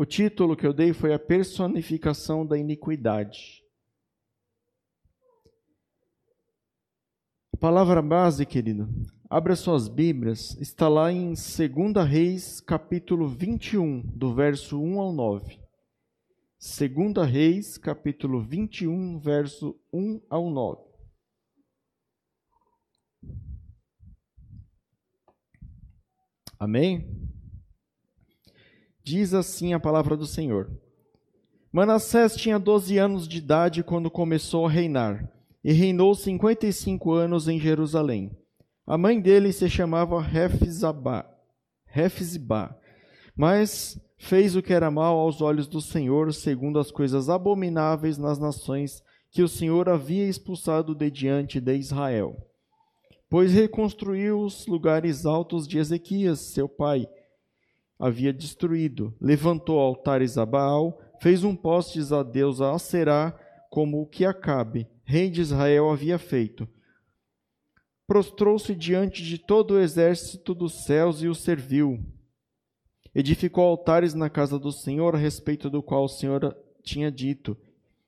O título que eu dei foi a personificação da iniquidade. A palavra base, querido, abra suas Bíblias, está lá em 2 Reis, capítulo 21, do verso 1 ao 9. 2 Reis, capítulo 21, verso 1 ao 9. Amém? Diz assim a palavra do Senhor. Manassés tinha 12 anos de idade quando começou a reinar, e reinou 55 anos em Jerusalém. A mãe dele se chamava Refzibá, mas fez o que era mal aos olhos do Senhor, segundo as coisas abomináveis nas nações que o Senhor havia expulsado de diante de Israel. Pois reconstruiu os lugares altos de Ezequias, seu pai, havia destruído. Levantou altares a Baal, fez um postes a Deus a Aserá, como o que Acabe, rei de Israel, havia feito. Prostrou-se diante de todo o exército dos céus e o serviu. Edificou altares na casa do Senhor, a respeito do qual o Senhor tinha dito: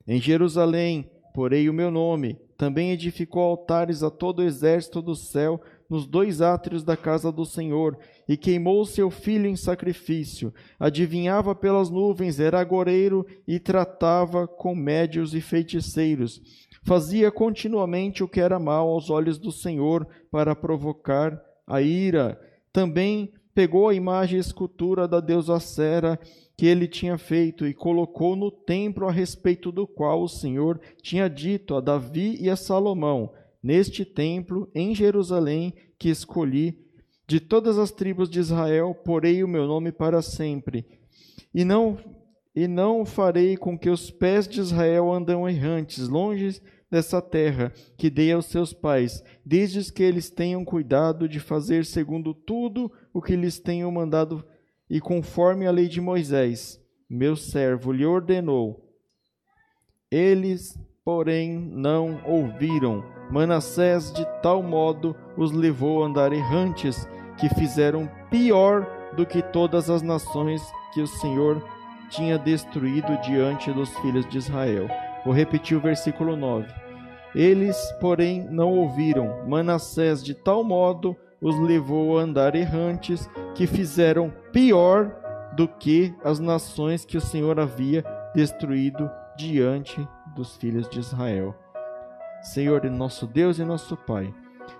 Em Jerusalém porei o meu nome. Também edificou altares a todo o exército do céu nos dois átrios da casa do Senhor, e queimou seu filho em sacrifício. Adivinhava pelas nuvens, era agoreiro e tratava com médios e feiticeiros. Fazia continuamente o que era mal aos olhos do Senhor para provocar a ira. Também pegou a imagem e escultura da deusa Sera que ele tinha feito e colocou no templo a respeito do qual o Senhor tinha dito a Davi e a Salomão: neste templo em Jerusalém que escolhi, de todas as tribos de Israel, porei o meu nome para sempre. E não e não farei com que os pés de Israel andam errantes, longe dessa terra que dei aos seus pais, desde que eles tenham cuidado de fazer segundo tudo o que lhes tenho mandado e conforme a lei de Moisés, meu servo, lhe ordenou. Eles, porém, não ouviram Manassés de tal modo os levou a andar errantes, que fizeram pior do que todas as nações que o Senhor tinha destruído diante dos filhos de Israel. Vou repetir o versículo 9. Eles, porém, não ouviram. Manassés de tal modo os levou a andar errantes, que fizeram pior do que as nações que o Senhor havia destruído diante dos filhos de Israel. Senhor, nosso Deus e nosso Pai.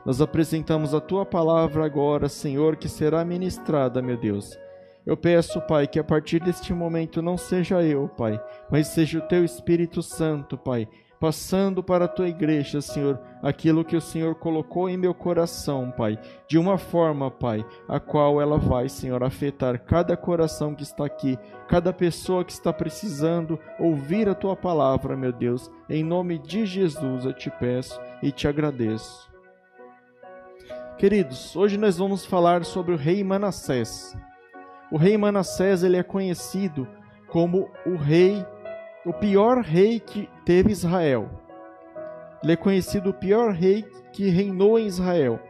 Nós apresentamos a tua palavra agora, Senhor, que será ministrada, meu Deus. Eu peço, Pai, que a partir deste momento não seja eu, Pai, mas seja o teu Espírito Santo, Pai, passando para a tua igreja, Senhor, aquilo que o Senhor colocou em meu coração, Pai, de uma forma, Pai, a qual ela vai, Senhor, afetar cada coração que está aqui, cada pessoa que está precisando ouvir a tua palavra, meu Deus. Em nome de Jesus eu te peço e te agradeço. Queridos, hoje nós vamos falar sobre o rei Manassés. O rei Manassés ele é conhecido como o rei o pior rei que teve Israel. Ele é conhecido o pior rei que reinou em Israel.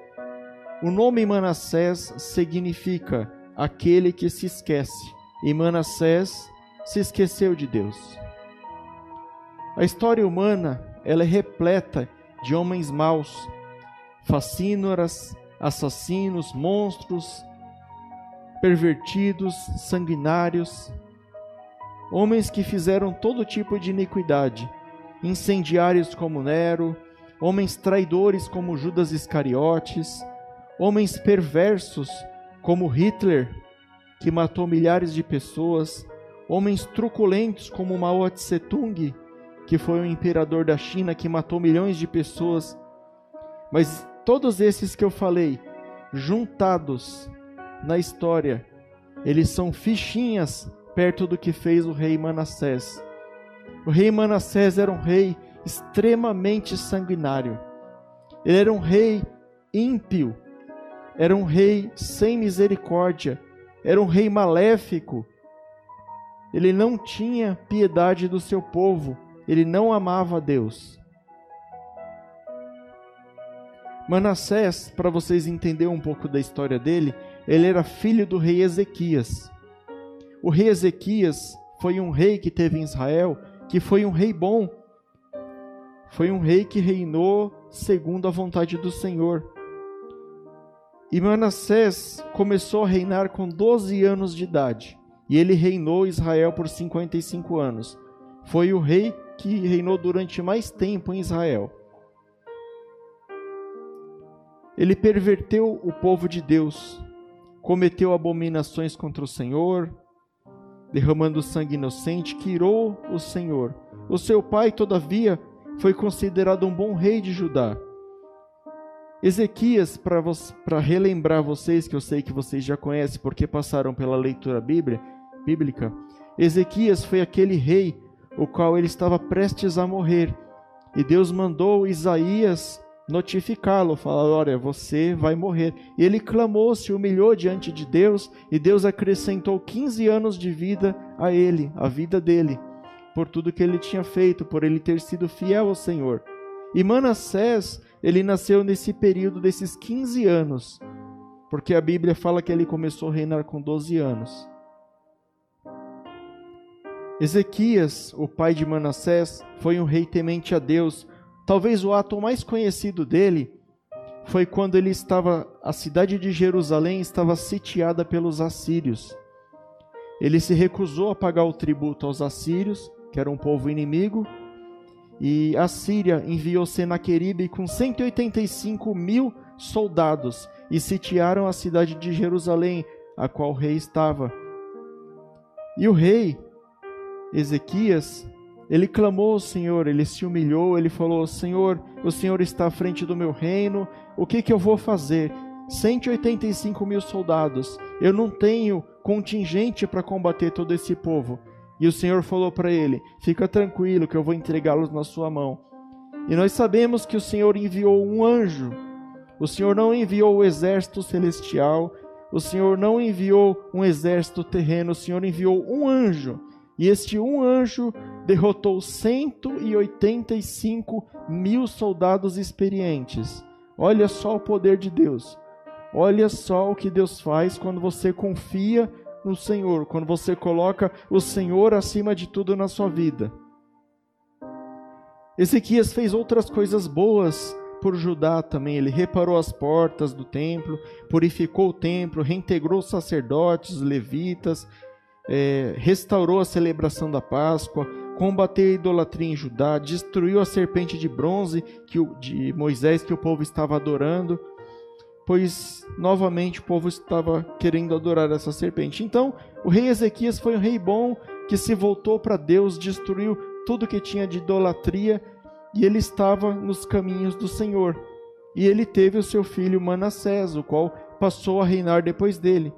O nome Manassés significa aquele que se esquece, e Manassés se esqueceu de Deus. A história humana ela é repleta de homens maus, fascínoras, assassinos, monstros, pervertidos, sanguinários, homens que fizeram todo tipo de iniquidade, incendiários como Nero, homens traidores como Judas Iscariotes, homens perversos como Hitler, que matou milhares de pessoas, homens truculentos como Mao Tse-tung, que foi o imperador da China que matou milhões de pessoas. Mas todos esses que eu falei, juntados na história, eles são fichinhas perto do que fez o rei Manassés. O rei Manassés era um rei extremamente sanguinário. Ele era um rei ímpio, era um rei sem misericórdia, era um rei maléfico. Ele não tinha piedade do seu povo, ele não amava Deus. Manassés, para vocês entenderem um pouco da história dele, ele era filho do rei Ezequias. O rei Ezequias foi um rei que teve em Israel, que foi um rei bom. Foi um rei que reinou segundo a vontade do Senhor. E Manassés começou a reinar com 12 anos de idade, e ele reinou Israel por 55 anos. Foi o rei que reinou durante mais tempo em Israel. Ele perverteu o povo de Deus, cometeu abominações contra o Senhor, derramando sangue inocente, que irou o Senhor. O seu pai, todavia, foi considerado um bom rei de Judá. Ezequias, para relembrar vocês, que eu sei que vocês já conhecem porque passaram pela leitura bíblia, bíblica, Ezequias foi aquele rei o qual ele estava prestes a morrer. E Deus mandou Isaías notificá-lo, falar: Olha, você vai morrer. E ele clamou, se humilhou diante de Deus, e Deus acrescentou 15 anos de vida a ele, a vida dele, por tudo que ele tinha feito, por ele ter sido fiel ao Senhor. E Manassés ele nasceu nesse período desses 15 anos, porque a Bíblia fala que ele começou a reinar com 12 anos. Ezequias, o pai de Manassés, foi um rei temente a Deus. Talvez o ato mais conhecido dele foi quando ele estava a cidade de Jerusalém estava sitiada pelos assírios. Ele se recusou a pagar o tributo aos assírios, que era um povo inimigo, e a Síria enviou Senaqueribe com 185 mil soldados e sitiaram a cidade de Jerusalém, a qual o rei estava. E o rei, Ezequias, ele clamou ao Senhor, ele se humilhou, ele falou: Senhor, o Senhor está à frente do meu reino, o que, que eu vou fazer? 185 mil soldados, eu não tenho contingente para combater todo esse povo. E o Senhor falou para ele: Fica tranquilo, que eu vou entregá-los na sua mão. E nós sabemos que o Senhor enviou um anjo. O Senhor não enviou o exército celestial. O Senhor não enviou um exército terreno. O Senhor enviou um anjo. E este um anjo derrotou 185 mil soldados experientes. Olha só o poder de Deus. Olha só o que Deus faz quando você confia no Senhor, quando você coloca o Senhor acima de tudo na sua vida. Ezequias fez outras coisas boas por Judá também. Ele reparou as portas do templo, purificou o templo, reintegrou sacerdotes, levitas, é, restaurou a celebração da Páscoa, combateu a idolatria em Judá, destruiu a serpente de bronze que o, de Moisés que o povo estava adorando pois novamente o povo estava querendo adorar essa serpente. Então, o rei Ezequias foi um rei bom que se voltou para Deus, destruiu tudo que tinha de idolatria e ele estava nos caminhos do Senhor. E ele teve o seu filho Manassés, o qual passou a reinar depois dele.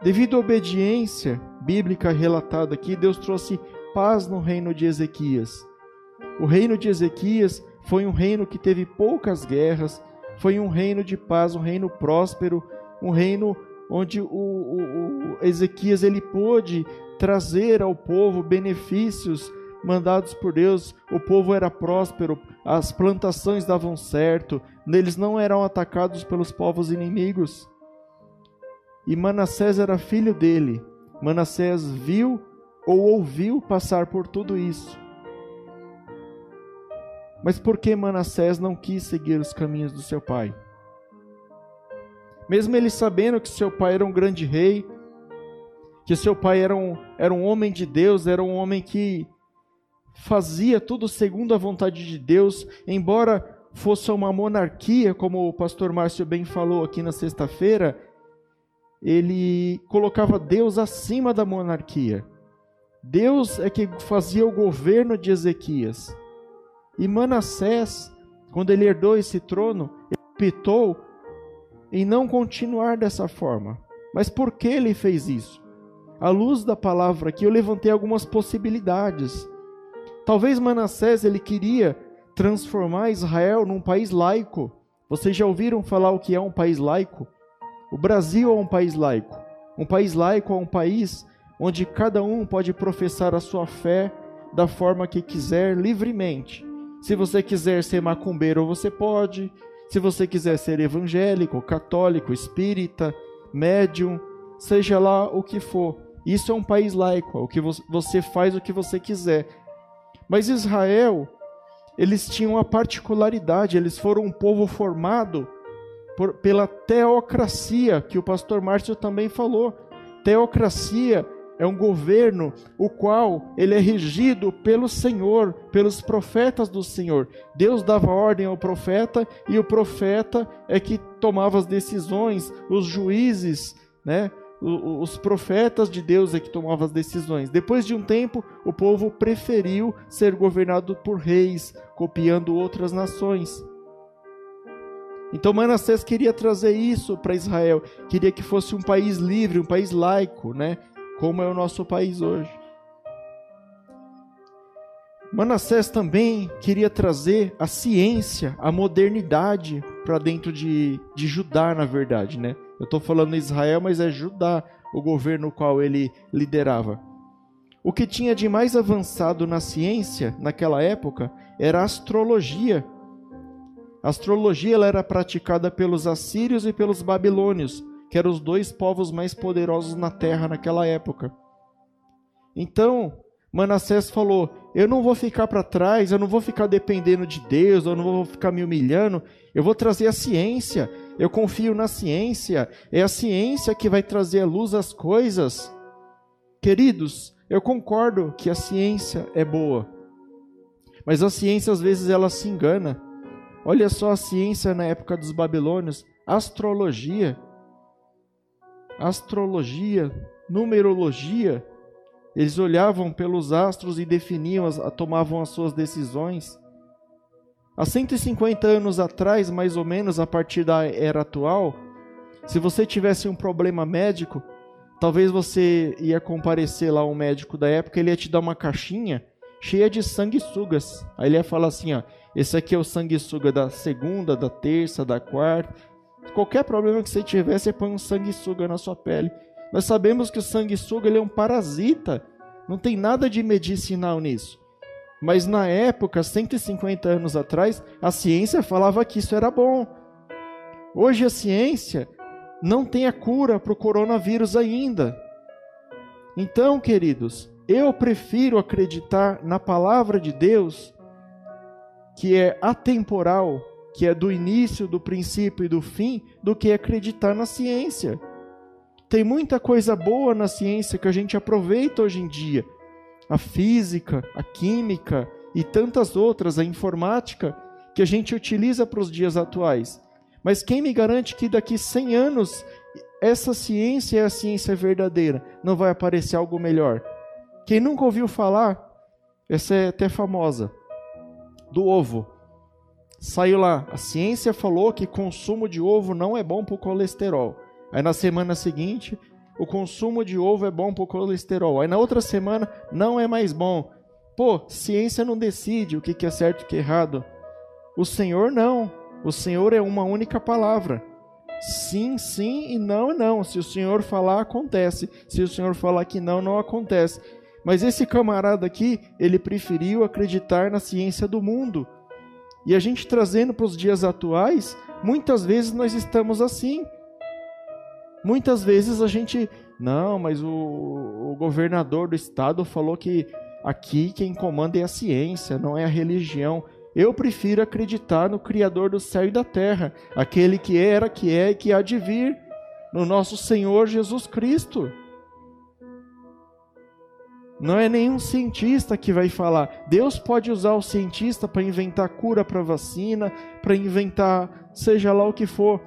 Devido à obediência bíblica relatada aqui, Deus trouxe paz no reino de Ezequias. O reino de Ezequias foi um reino que teve poucas guerras, foi um reino de paz, um reino próspero, um reino onde o, o, o Ezequias ele pôde trazer ao povo benefícios mandados por Deus. O povo era próspero, as plantações davam certo, eles não eram atacados pelos povos inimigos. E Manassés era filho dele. Manassés viu ou ouviu passar por tudo isso. Mas por que Manassés não quis seguir os caminhos do seu pai? Mesmo ele sabendo que seu pai era um grande rei, que seu pai era um, era um homem de Deus, era um homem que fazia tudo segundo a vontade de Deus, embora fosse uma monarquia, como o pastor Márcio bem falou aqui na sexta-feira, ele colocava Deus acima da monarquia. Deus é que fazia o governo de Ezequias. E Manassés, quando ele herdou esse trono, optou em não continuar dessa forma. Mas por que ele fez isso? À luz da palavra aqui, eu levantei algumas possibilidades. Talvez Manassés ele queria transformar Israel num país laico. Vocês já ouviram falar o que é um país laico? O Brasil é um país laico. Um país laico é um país onde cada um pode professar a sua fé da forma que quiser livremente. Se você quiser ser macumbeiro, você pode. Se você quiser ser evangélico, católico, espírita, médium, seja lá o que for. Isso é um país laico, o que você faz o que você quiser. Mas Israel, eles tinham uma particularidade, eles foram um povo formado por, pela teocracia, que o pastor Márcio também falou. Teocracia é um governo o qual ele é regido pelo Senhor, pelos profetas do Senhor. Deus dava ordem ao profeta e o profeta é que tomava as decisões, os juízes, né? Os profetas de Deus é que tomavam as decisões. Depois de um tempo, o povo preferiu ser governado por reis, copiando outras nações. Então Manassés queria trazer isso para Israel, queria que fosse um país livre, um país laico, né? como é o nosso país hoje. Manassés também queria trazer a ciência, a modernidade para dentro de, de Judá, na verdade, né? Eu estou falando Israel, mas é Judá o governo qual ele liderava. O que tinha de mais avançado na ciência naquela época era a astrologia. A astrologia ela era praticada pelos assírios e pelos babilônios, que eram os dois povos mais poderosos na terra naquela época. Então, Manassés falou: Eu não vou ficar para trás, eu não vou ficar dependendo de Deus, eu não vou ficar me humilhando, eu vou trazer a ciência. Eu confio na ciência, é a ciência que vai trazer à luz as coisas. Queridos, eu concordo que a ciência é boa, mas a ciência às vezes ela se engana. Olha só a ciência na época dos babilônios, astrologia astrologia, numerologia. Eles olhavam pelos astros e definiam, tomavam as suas decisões. Há 150 anos atrás, mais ou menos a partir da era atual, se você tivesse um problema médico, talvez você ia comparecer lá um médico da época, ele ia te dar uma caixinha cheia de sanguessugas. Aí ele ia falar assim, ó, esse aqui é o sanguessuga da segunda, da terça, da quarta. Qualquer problema que você tiver, você põe um sanguessuga na sua pele. Nós sabemos que o sanguessuga ele é um parasita. Não tem nada de medicinal nisso. Mas na época, 150 anos atrás, a ciência falava que isso era bom. Hoje a ciência não tem a cura para o coronavírus ainda. Então, queridos, eu prefiro acreditar na palavra de Deus, que é atemporal, que é do início, do princípio e do fim, do que acreditar na ciência. Tem muita coisa boa na ciência que a gente aproveita hoje em dia. A física, a química e tantas outras, a informática, que a gente utiliza para os dias atuais. Mas quem me garante que daqui 100 anos essa ciência é a ciência verdadeira? Não vai aparecer algo melhor? Quem nunca ouviu falar, essa é até famosa, do ovo. Saiu lá, a ciência falou que consumo de ovo não é bom para o colesterol. Aí na semana seguinte, o consumo de ovo é bom para o colesterol. Aí na outra semana, não é mais bom. Pô, ciência não decide o que é certo e o que é errado. O Senhor não. O Senhor é uma única palavra. Sim, sim e não, não. Se o Senhor falar, acontece. Se o Senhor falar que não, não acontece. Mas esse camarada aqui, ele preferiu acreditar na ciência do mundo e a gente trazendo para os dias atuais, muitas vezes nós estamos assim. Muitas vezes a gente, não, mas o, o governador do estado falou que aqui quem comanda é a ciência, não é a religião. Eu prefiro acreditar no Criador do céu e da terra, aquele que era, que é e que há de vir, no nosso Senhor Jesus Cristo. Não é nenhum cientista que vai falar. Deus pode usar o cientista para inventar cura para vacina, para inventar seja lá o que for.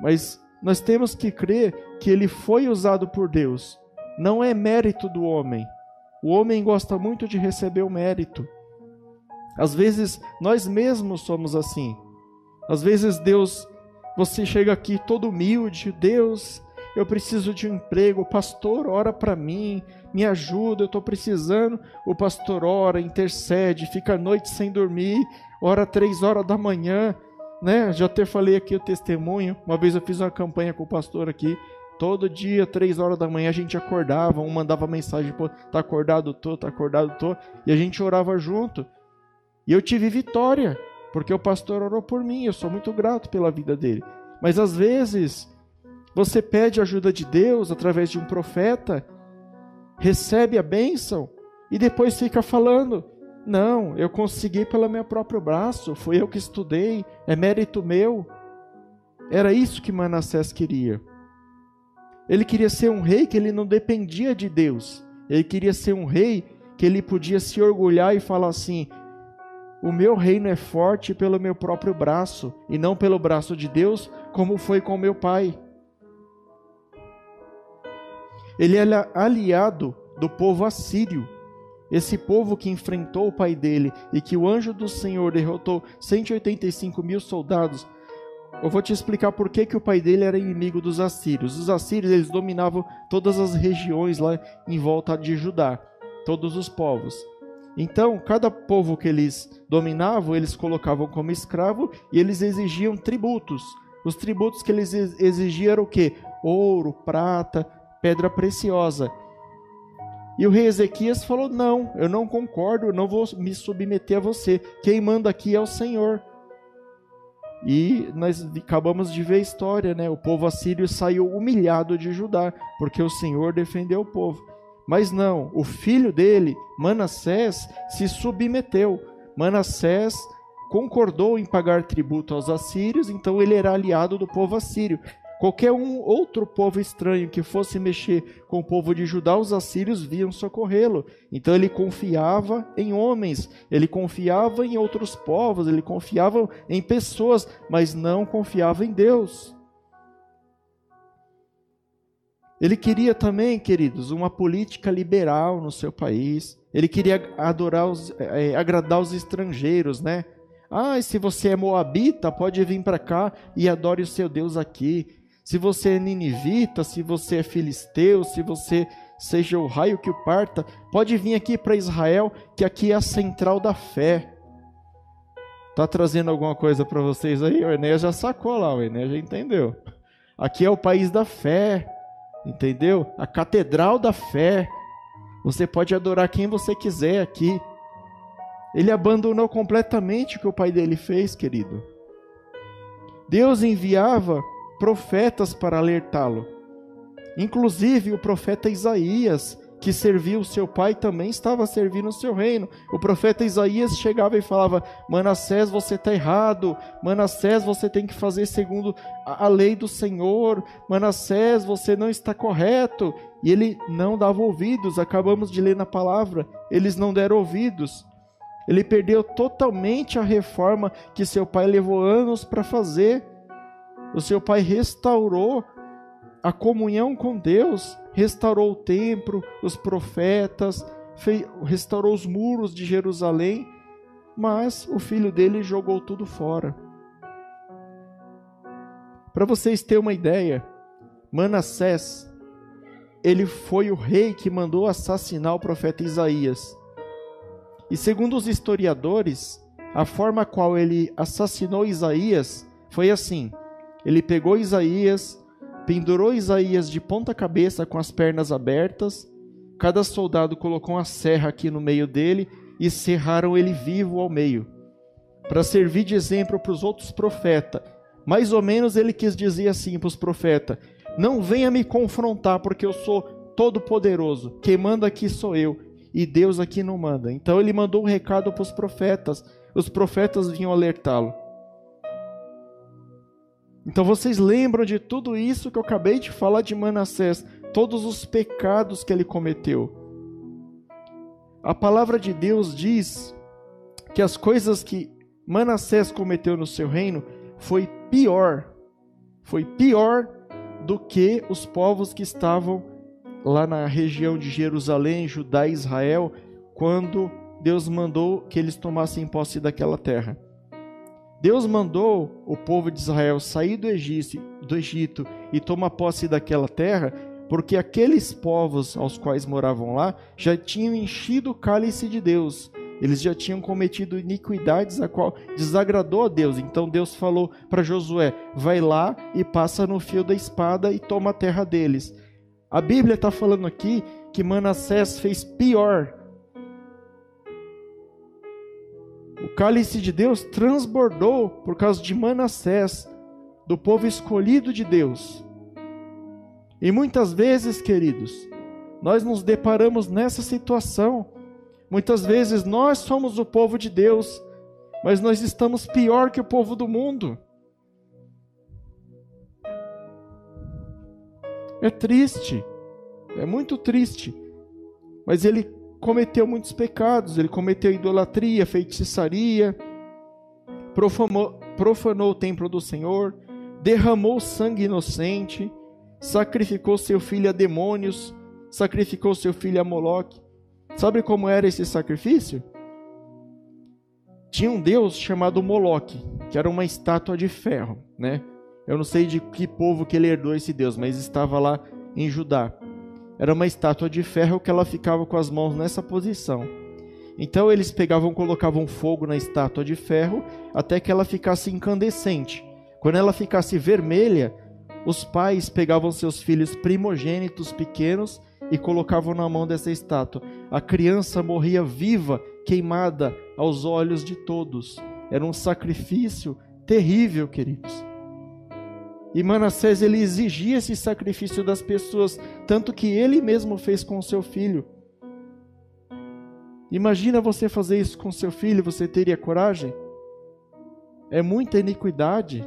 Mas nós temos que crer que ele foi usado por Deus. Não é mérito do homem. O homem gosta muito de receber o mérito. Às vezes nós mesmos somos assim. Às vezes Deus, você chega aqui todo humilde, Deus, eu preciso de um emprego, o pastor ora para mim, me ajuda, eu estou precisando. O pastor ora, intercede, fica a noite sem dormir, ora três horas da manhã, né? Já até falei aqui o testemunho. Uma vez eu fiz uma campanha com o pastor aqui. Todo dia, três horas da manhã, a gente acordava, um mandava mensagem, pô, tá acordado, tô, tá acordado, tô, e a gente orava junto. E eu tive vitória, porque o pastor orou por mim, eu sou muito grato pela vida dele. Mas às vezes você pede ajuda de Deus através de um profeta recebe a bênção e depois fica falando: não, eu consegui pelo meu próprio braço, fui eu que estudei, é mérito meu. Era isso que Manassés queria. Ele queria ser um rei que ele não dependia de Deus. Ele queria ser um rei que ele podia se orgulhar e falar assim: o meu reino é forte pelo meu próprio braço e não pelo braço de Deus, como foi com meu pai. Ele era aliado do povo assírio, esse povo que enfrentou o pai dele e que o anjo do Senhor derrotou 185 mil soldados. Eu vou te explicar por que, que o pai dele era inimigo dos assírios. Os assírios eles dominavam todas as regiões lá em volta de Judá, todos os povos. Então, cada povo que eles dominavam, eles colocavam como escravo e eles exigiam tributos. Os tributos que eles exigiam eram o quê? Ouro, prata, pedra preciosa. E o rei Ezequias falou: Não, eu não concordo, eu não vou me submeter a você. Quem manda aqui é o Senhor. E nós acabamos de ver a história, né? O povo assírio saiu humilhado de Judá, porque o Senhor defendeu o povo. Mas não, o filho dele, Manassés, se submeteu. Manassés concordou em pagar tributo aos assírios, então ele era aliado do povo assírio. Qualquer um outro povo estranho que fosse mexer com o povo de Judá, os assírios viam socorrê-lo. Então ele confiava em homens, ele confiava em outros povos, ele confiava em pessoas, mas não confiava em Deus. Ele queria também, queridos, uma política liberal no seu país. Ele queria adorar os, é, agradar os estrangeiros, né? Ah, se você é moabita, pode vir para cá e adore o seu Deus aqui se você é ninivita, se você é filisteu, se você seja o raio que o parta, pode vir aqui para Israel, que aqui é a central da fé. Tá trazendo alguma coisa para vocês aí? O Enéas já sacou lá, o Enéas já entendeu. Aqui é o país da fé, entendeu? A catedral da fé. Você pode adorar quem você quiser aqui. Ele abandonou completamente o que o pai dele fez, querido. Deus enviava profetas para alertá-lo. Inclusive o profeta Isaías, que serviu seu pai, também estava servindo o seu reino. O profeta Isaías chegava e falava: Manassés, você está errado. Manassés, você tem que fazer segundo a lei do Senhor. Manassés, você não está correto. E ele não dava ouvidos. Acabamos de ler na palavra. Eles não deram ouvidos. Ele perdeu totalmente a reforma que seu pai levou anos para fazer o seu pai restaurou a comunhão com Deus, restaurou o templo, os profetas, restaurou os muros de Jerusalém, mas o filho dele jogou tudo fora. Para vocês terem uma ideia, Manassés, ele foi o rei que mandou assassinar o profeta Isaías. E segundo os historiadores, a forma qual ele assassinou Isaías foi assim: ele pegou Isaías, pendurou Isaías de ponta cabeça com as pernas abertas. Cada soldado colocou uma serra aqui no meio dele e serraram ele vivo ao meio, para servir de exemplo para os outros profetas. Mais ou menos ele quis dizer assim para os profetas: Não venha me confrontar, porque eu sou todo-poderoso. Quem manda aqui sou eu, e Deus aqui não manda. Então ele mandou um recado para os profetas. Os profetas vinham alertá-lo. Então vocês lembram de tudo isso que eu acabei de falar de Manassés, todos os pecados que ele cometeu. A palavra de Deus diz que as coisas que Manassés cometeu no seu reino foi pior, foi pior do que os povos que estavam lá na região de Jerusalém, Judá e Israel, quando Deus mandou que eles tomassem posse daquela terra. Deus mandou o povo de Israel sair do Egito, do Egito e tomar posse daquela terra, porque aqueles povos aos quais moravam lá já tinham enchido o cálice de Deus. Eles já tinham cometido iniquidades a qual desagradou a Deus. Então Deus falou para Josué: vai lá e passa no fio da espada e toma a terra deles. A Bíblia está falando aqui que Manassés fez pior O cálice de Deus transbordou por causa de Manassés, do povo escolhido de Deus. E muitas vezes, queridos, nós nos deparamos nessa situação. Muitas vezes nós somos o povo de Deus, mas nós estamos pior que o povo do mundo. É triste, é muito triste. Mas ele cometeu muitos pecados, ele cometeu idolatria, feitiçaria, profanou, profanou o templo do Senhor, derramou sangue inocente, sacrificou seu filho a demônios, sacrificou seu filho a Moloque. Sabe como era esse sacrifício? Tinha um deus chamado Moloque, que era uma estátua de ferro, né? Eu não sei de que povo que ele herdou esse deus, mas estava lá em Judá. Era uma estátua de ferro que ela ficava com as mãos nessa posição. Então eles pegavam, colocavam fogo na estátua de ferro até que ela ficasse incandescente. Quando ela ficasse vermelha, os pais pegavam seus filhos primogênitos pequenos e colocavam na mão dessa estátua. A criança morria viva, queimada aos olhos de todos. Era um sacrifício terrível, queridos. E Manassés ele exigia esse sacrifício das pessoas, tanto que ele mesmo fez com o seu filho. Imagina você fazer isso com seu filho, você teria coragem? É muita iniquidade.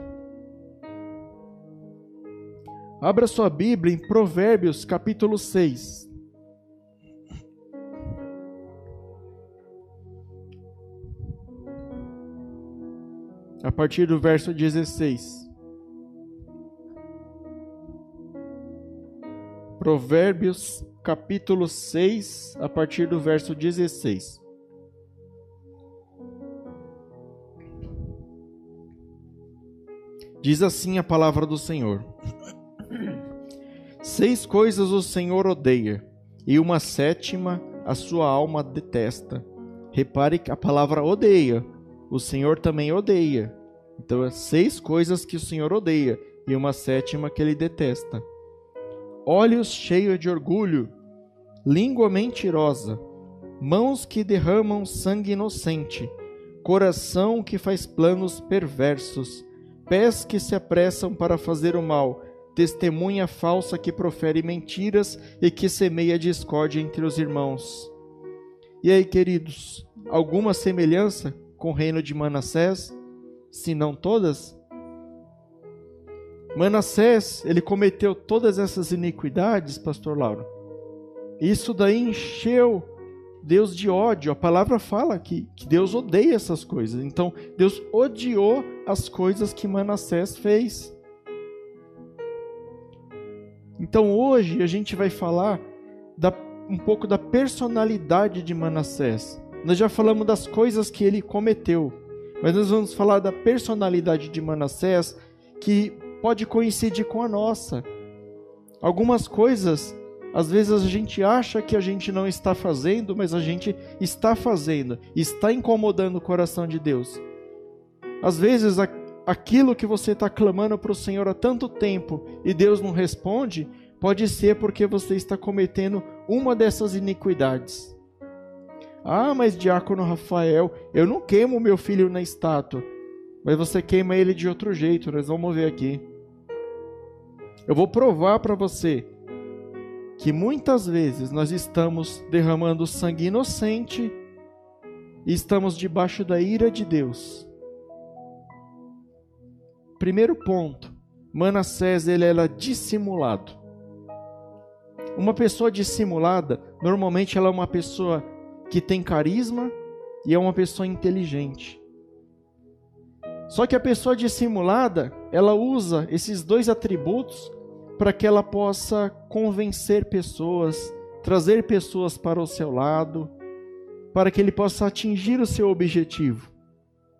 Abra sua Bíblia em Provérbios capítulo 6. A partir do verso 16. Provérbios capítulo 6, a partir do verso 16. Diz assim a palavra do Senhor: Seis coisas o Senhor odeia, e uma sétima a sua alma detesta. Repare que a palavra odeia, o Senhor também odeia. Então, é seis coisas que o Senhor odeia, e uma sétima que ele detesta olhos cheios de orgulho, língua mentirosa, mãos que derramam sangue inocente, coração que faz planos perversos, pés que se apressam para fazer o mal, testemunha falsa que profere mentiras e que semeia discórdia entre os irmãos. E aí, queridos, alguma semelhança com o reino de Manassés? Se não todas? Manassés, ele cometeu todas essas iniquidades, pastor Lauro. Isso daí encheu Deus de ódio. A palavra fala que, que Deus odeia essas coisas. Então, Deus odiou as coisas que Manassés fez. Então, hoje a gente vai falar da, um pouco da personalidade de Manassés. Nós já falamos das coisas que ele cometeu, mas nós vamos falar da personalidade de Manassés que pode coincidir com a nossa. Algumas coisas, às vezes a gente acha que a gente não está fazendo, mas a gente está fazendo, está incomodando o coração de Deus. Às vezes aquilo que você está clamando para o Senhor há tanto tempo e Deus não responde, pode ser porque você está cometendo uma dessas iniquidades. Ah, mas diácono Rafael, eu não queimo meu filho na estátua. Mas você queima ele de outro jeito, nós vamos ver aqui. Eu vou provar para você que muitas vezes nós estamos derramando sangue inocente e estamos debaixo da ira de Deus. Primeiro ponto, Manassés ele era dissimulado. Uma pessoa dissimulada, normalmente ela é uma pessoa que tem carisma e é uma pessoa inteligente. Só que a pessoa dissimulada, ela usa esses dois atributos para que ela possa convencer pessoas, trazer pessoas para o seu lado, para que ele possa atingir o seu objetivo.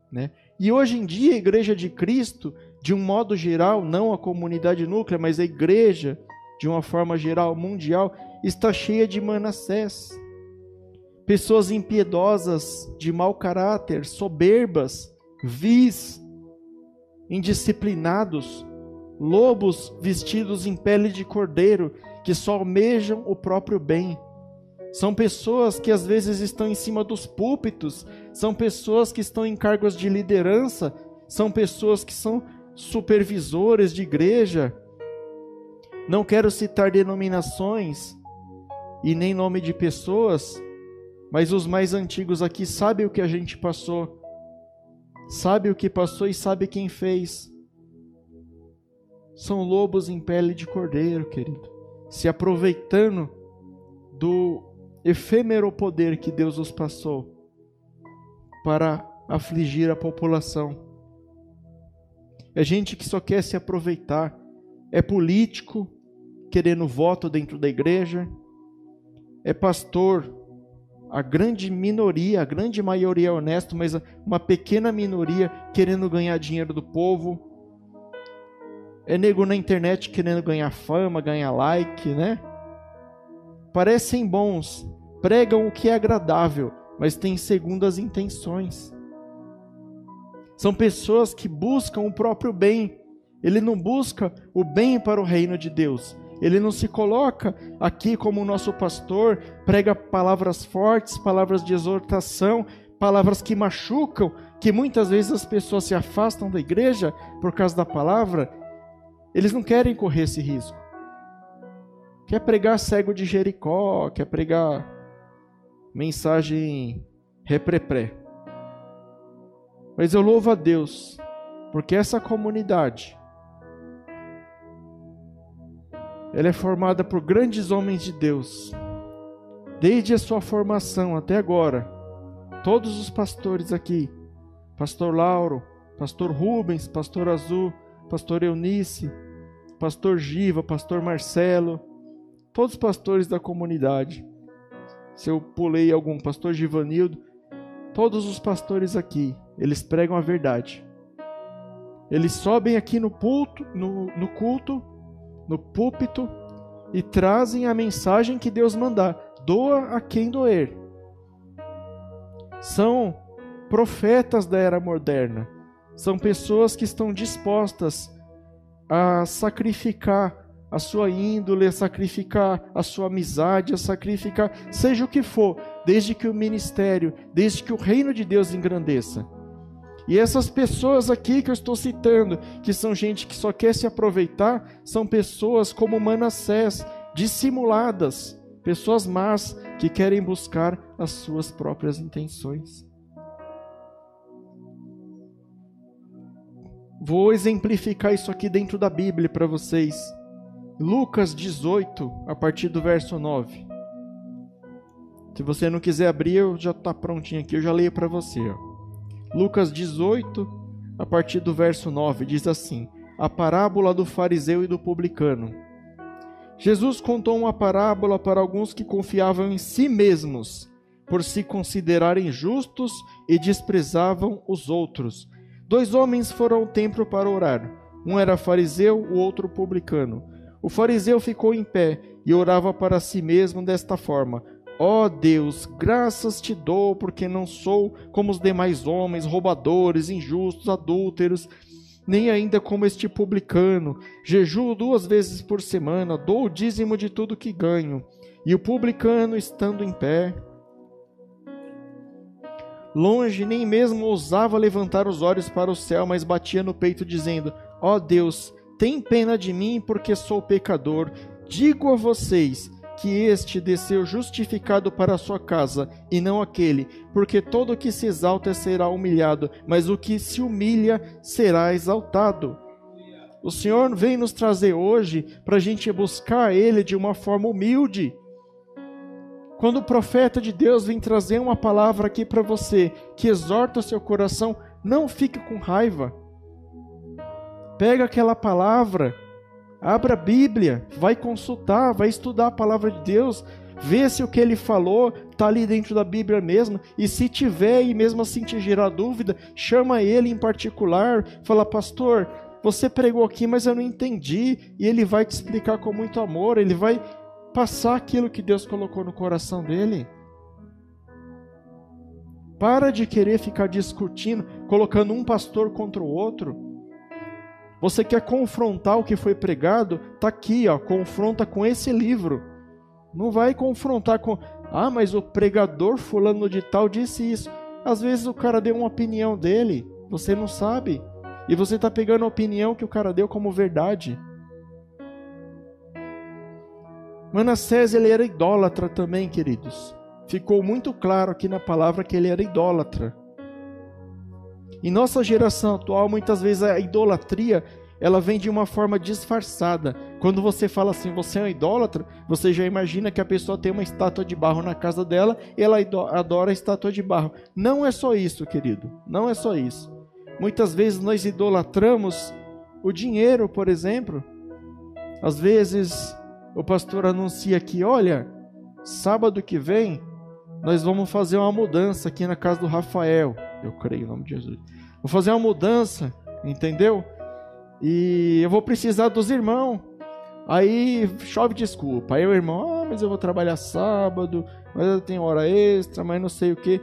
Né? E hoje em dia, a Igreja de Cristo, de um modo geral, não a comunidade núclea, mas a igreja, de uma forma geral, mundial, está cheia de Manassés. Pessoas impiedosas, de mau caráter, soberbas, vis, indisciplinados, lobos vestidos em pele de cordeiro, que só almejam o próprio bem. São pessoas que às vezes estão em cima dos púlpitos, são pessoas que estão em cargos de liderança, são pessoas que são supervisores de igreja. Não quero citar denominações, e nem nome de pessoas, mas os mais antigos aqui sabem o que a gente passou, sabe o que passou e sabe quem fez. São lobos em pele de cordeiro, querido, se aproveitando do efêmero poder que Deus os passou para afligir a população. É gente que só quer se aproveitar, é político querendo voto dentro da igreja, é pastor, a grande minoria, a grande maioria é honesto, mas uma pequena minoria querendo ganhar dinheiro do povo. É nego na internet querendo ganhar fama, ganhar like, né? Parecem bons, pregam o que é agradável, mas têm segundas intenções. São pessoas que buscam o próprio bem. Ele não busca o bem para o reino de Deus. Ele não se coloca aqui como nosso pastor, prega palavras fortes, palavras de exortação, palavras que machucam, que muitas vezes as pessoas se afastam da igreja por causa da palavra. Eles não querem correr esse risco. Quer pregar cego de Jericó, quer pregar mensagem reprepré. Mas eu louvo a Deus, porque essa comunidade ela é formada por grandes homens de Deus. Desde a sua formação até agora, todos os pastores aqui, pastor Lauro, pastor Rubens, pastor Azul, pastor Eunice, pastor Giva, pastor Marcelo, todos os pastores da comunidade. Se eu pulei algum, pastor Givanildo, todos os pastores aqui, eles pregam a verdade. Eles sobem aqui no, pulto, no, no culto, no púlpito, e trazem a mensagem que Deus mandar. Doa a quem doer. São profetas da era moderna. São pessoas que estão dispostas a sacrificar a sua índole, a sacrificar a sua amizade, a sacrificar seja o que for, desde que o ministério, desde que o reino de Deus engrandeça. E essas pessoas aqui que eu estou citando, que são gente que só quer se aproveitar, são pessoas como Manassés, dissimuladas, pessoas más que querem buscar as suas próprias intenções. Vou exemplificar isso aqui dentro da Bíblia para vocês. Lucas 18, a partir do verso 9. Se você não quiser abrir, eu já está prontinho aqui, eu já leio para você. Ó. Lucas 18, a partir do verso 9, diz assim: A parábola do fariseu e do publicano. Jesus contou uma parábola para alguns que confiavam em si mesmos, por se considerarem justos e desprezavam os outros. Dois homens foram ao templo para orar. Um era fariseu, o outro publicano. O fariseu ficou em pé e orava para si mesmo desta forma: Ó oh Deus, graças te dou, porque não sou como os demais homens, roubadores, injustos, adúlteros, nem ainda como este publicano. Jejuo duas vezes por semana, dou o dízimo de tudo que ganho. E o publicano, estando em pé, longe, nem mesmo ousava levantar os olhos para o céu, mas batia no peito, dizendo: Ó oh Deus, tem pena de mim, porque sou pecador. Digo a vocês que este desceu justificado para a sua casa, e não aquele, porque todo o que se exalta será humilhado, mas o que se humilha será exaltado. O Senhor vem nos trazer hoje para a gente buscar Ele de uma forma humilde. Quando o profeta de Deus vem trazer uma palavra aqui para você que exorta o seu coração, não fique com raiva. Pega aquela palavra, abra a Bíblia, vai consultar, vai estudar a palavra de Deus, vê se o que ele falou está ali dentro da Bíblia mesmo, e se tiver e mesmo assim te gerar dúvida, chama ele em particular, fala, pastor, você pregou aqui, mas eu não entendi, e ele vai te explicar com muito amor, ele vai passar aquilo que Deus colocou no coração dele. Para de querer ficar discutindo, colocando um pastor contra o outro. Você quer confrontar o que foi pregado? Tá aqui, ó, confronta com esse livro. Não vai confrontar com, ah, mas o pregador fulano de tal disse isso. Às vezes o cara deu uma opinião dele, você não sabe. E você está pegando a opinião que o cara deu como verdade. Manassés ele era idólatra também, queridos. Ficou muito claro aqui na palavra que ele era idólatra. Em nossa geração atual, muitas vezes a idolatria ela vem de uma forma disfarçada. Quando você fala assim, você é um idólatra, você já imagina que a pessoa tem uma estátua de barro na casa dela e ela adora a estátua de barro. Não é só isso, querido. Não é só isso. Muitas vezes nós idolatramos o dinheiro, por exemplo. Às vezes o pastor anuncia aqui: olha, sábado que vem nós vamos fazer uma mudança aqui na casa do Rafael. Eu creio em nome de Jesus. Vou fazer uma mudança, entendeu? E eu vou precisar dos irmãos. Aí chove desculpa. Aí o irmão, ah, mas eu vou trabalhar sábado, mas eu tenho hora extra, mas não sei o que.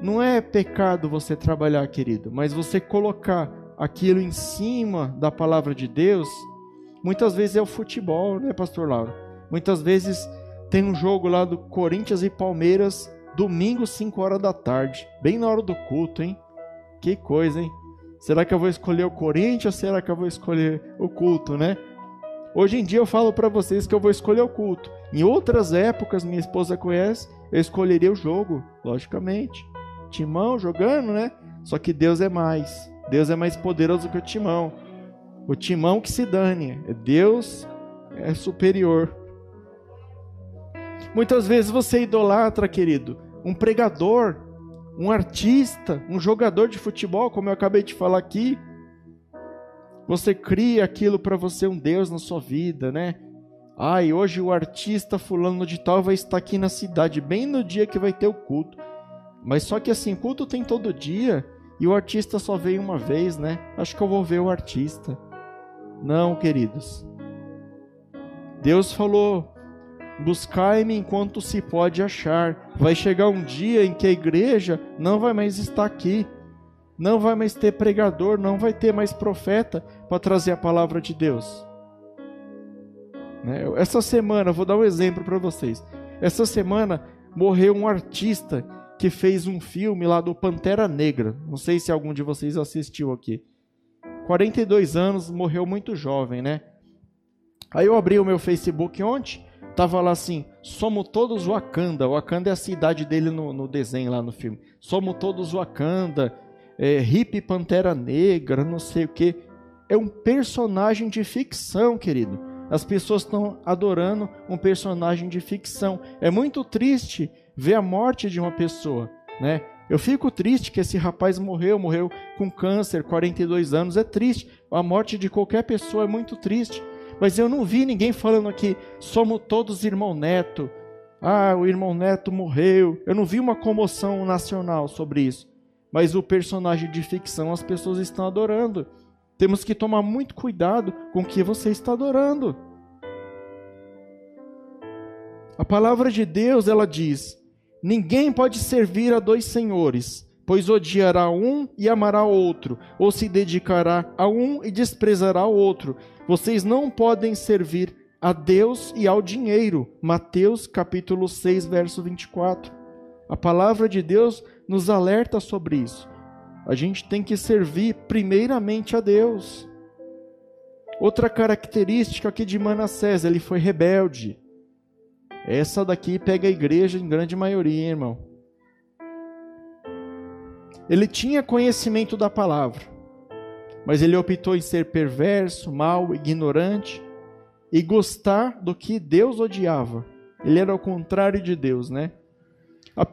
Não é pecado você trabalhar, querido, mas você colocar aquilo em cima da palavra de Deus, muitas vezes é o futebol, né, pastor Lauro? Muitas vezes tem um jogo lá do Corinthians e Palmeiras, domingo, 5 horas da tarde, bem na hora do culto, hein? Que coisa, hein? Será que eu vou escolher o Corinthians ou será que eu vou escolher o culto, né? Hoje em dia eu falo para vocês que eu vou escolher o culto. Em outras épocas, minha esposa conhece, eu escolheria o jogo, logicamente timão jogando, né? Só que Deus é mais. Deus é mais poderoso que o timão. O timão que se dane. Deus é superior. Muitas vezes você idolatra, querido, um pregador, um artista, um jogador de futebol, como eu acabei de falar aqui. Você cria aquilo para você um Deus na sua vida, né? Ai, hoje o artista fulano de tal vai estar aqui na cidade, bem no dia que vai ter o culto. Mas só que assim, culto tem todo dia e o artista só veio uma vez, né? Acho que eu vou ver o artista. Não, queridos. Deus falou: Buscai-me enquanto se pode achar. Vai chegar um dia em que a igreja não vai mais estar aqui. Não vai mais ter pregador, não vai ter mais profeta para trazer a palavra de Deus. Né? Essa semana, vou dar um exemplo para vocês. Essa semana morreu um artista que fez um filme lá do Pantera Negra. Não sei se algum de vocês assistiu aqui. 42 anos, morreu muito jovem, né? Aí eu abri o meu Facebook ontem, tava lá assim: somos todos Wakanda. Wakanda é a cidade dele no, no desenho lá no filme. Somos todos Wakanda, é, hippie Pantera Negra, não sei o que. É um personagem de ficção, querido. As pessoas estão adorando um personagem de ficção. É muito triste ver a morte de uma pessoa, né? Eu fico triste que esse rapaz morreu, morreu com câncer, 42 anos, é triste. A morte de qualquer pessoa é muito triste. Mas eu não vi ninguém falando aqui, somos todos irmão neto. Ah, o irmão neto morreu. Eu não vi uma comoção nacional sobre isso. Mas o personagem de ficção as pessoas estão adorando. Temos que tomar muito cuidado com o que você está adorando. A palavra de Deus, ela diz: Ninguém pode servir a dois senhores, pois odiará um e amará outro, ou se dedicará a um e desprezará o outro. Vocês não podem servir a Deus e ao dinheiro. Mateus capítulo 6, verso 24. A palavra de Deus nos alerta sobre isso. A gente tem que servir primeiramente a Deus. Outra característica aqui de Manassés, ele foi rebelde. Essa daqui pega a igreja em grande maioria, irmão. Ele tinha conhecimento da palavra, mas ele optou em ser perverso, mau, ignorante e gostar do que Deus odiava. Ele era o contrário de Deus, né? A,